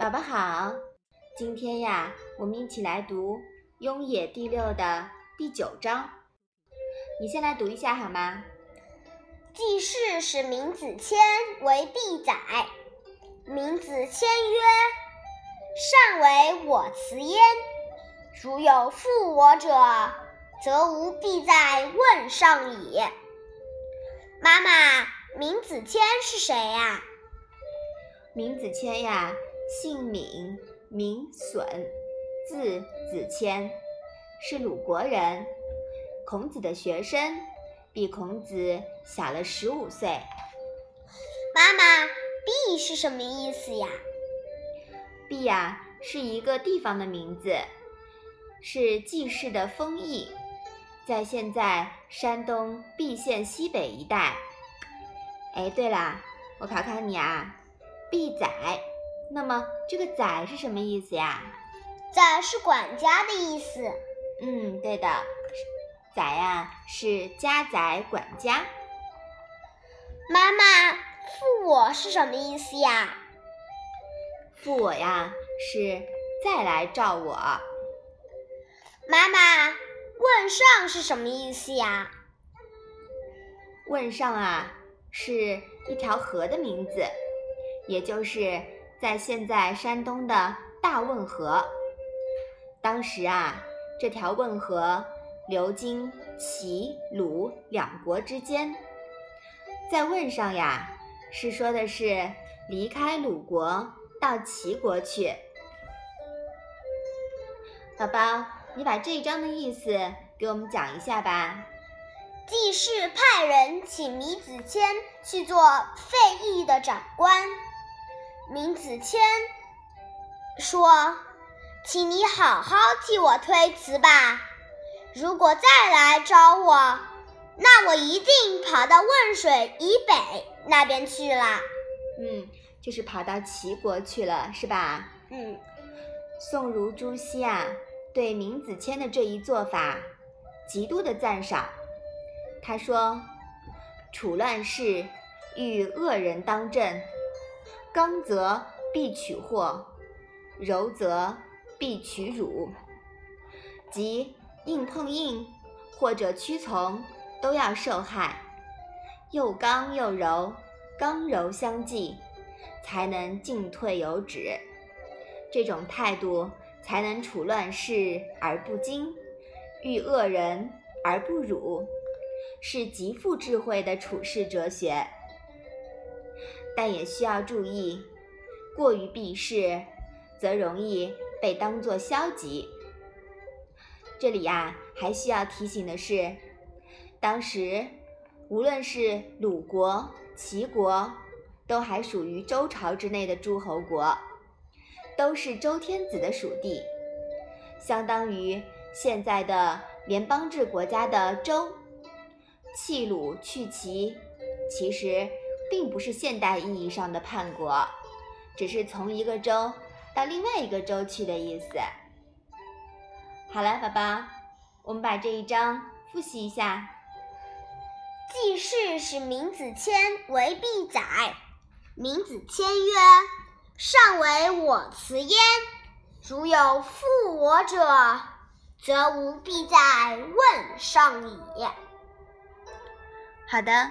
宝宝好，今天呀，我们一起来读《雍也》第六的第九章。你先来读一下好吗？季氏使闵子骞为必宰，闵子骞曰：“善为我辞焉。如有负我者，则吾必在问上矣。”妈妈，闵子骞是谁呀？闵子骞呀。姓闵，名损，字子谦，是鲁国人，孔子的学生，比孔子小了十五岁。妈妈，毕是什么意思呀？毕呀，是一个地方的名字，是季氏的封邑，在现在山东毕县西北一带。哎，对了，我考考你啊，毕宰。那么这个“宰”是什么意思呀？“宰”是管家的意思。嗯，对的，“宰”呀是家宰、管家。妈妈，“负我”是什么意思呀？“负我”呀是再来照我。妈妈，“问上”是什么意思呀？“问上”啊是一条河的名字，也就是。在现在山东的大汶河，当时啊，这条汶河流经齐鲁两国之间，在汶上呀，是说的是离开鲁国到齐国去。宝宝，你把这一章的意思给我们讲一下吧。季氏派人请闵子骞去做费邑的长官。闵子骞说：“请你好好替我推辞吧。如果再来找我，那我一定跑到汶水以北那边去了。”嗯，就是跑到齐国去了，是吧？嗯。宋如朱熹啊，对闵子骞的这一做法极度的赞赏。他说：“处乱世，遇恶人当政。”刚则必取祸，柔则必取辱，即硬碰硬或者屈从都要受害，又刚又柔，刚柔相济，才能进退有止。这种态度才能处乱世而不惊，遇恶人而不辱，是极富智慧的处世哲学。但也需要注意，过于避世，则容易被当作消极。这里呀，还需要提醒的是，当时无论是鲁国、齐国，都还属于周朝之内的诸侯国，都是周天子的属地，相当于现在的联邦制国家的州。弃鲁去齐，其实。并不是现代意义上的叛国，只是从一个州到另外一个州去的意思。好了，宝宝，我们把这一章复习一下。季氏使闵子骞为必宰，闵子骞曰：“善为我辞焉。如有负我者，则无必在问上矣。”好的。